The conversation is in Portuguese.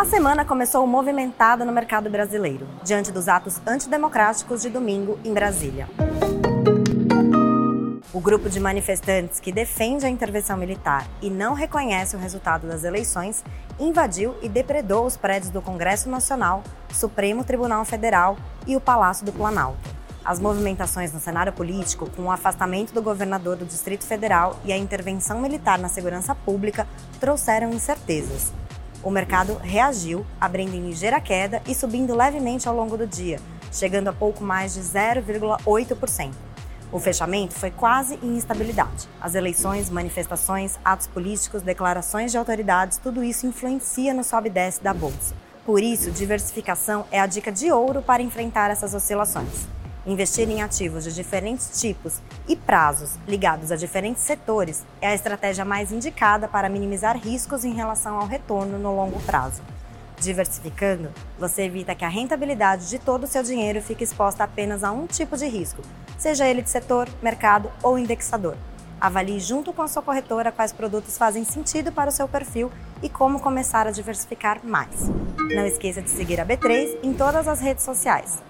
A semana começou movimentada no mercado brasileiro, diante dos atos antidemocráticos de domingo em Brasília. O grupo de manifestantes que defende a intervenção militar e não reconhece o resultado das eleições invadiu e depredou os prédios do Congresso Nacional, Supremo Tribunal Federal e o Palácio do Planalto. As movimentações no cenário político, com o afastamento do governador do Distrito Federal e a intervenção militar na segurança pública, trouxeram incertezas. O mercado reagiu, abrindo em ligeira queda e subindo levemente ao longo do dia, chegando a pouco mais de 0,8%. O fechamento foi quase em instabilidade. As eleições, manifestações, atos políticos, declarações de autoridades, tudo isso influencia no sobe e desce da bolsa. Por isso, diversificação é a dica de ouro para enfrentar essas oscilações. Investir em ativos de diferentes tipos e prazos ligados a diferentes setores é a estratégia mais indicada para minimizar riscos em relação ao retorno no longo prazo. Diversificando, você evita que a rentabilidade de todo o seu dinheiro fique exposta apenas a um tipo de risco, seja ele de setor, mercado ou indexador. Avalie junto com a sua corretora quais produtos fazem sentido para o seu perfil e como começar a diversificar mais. Não esqueça de seguir a B3 em todas as redes sociais.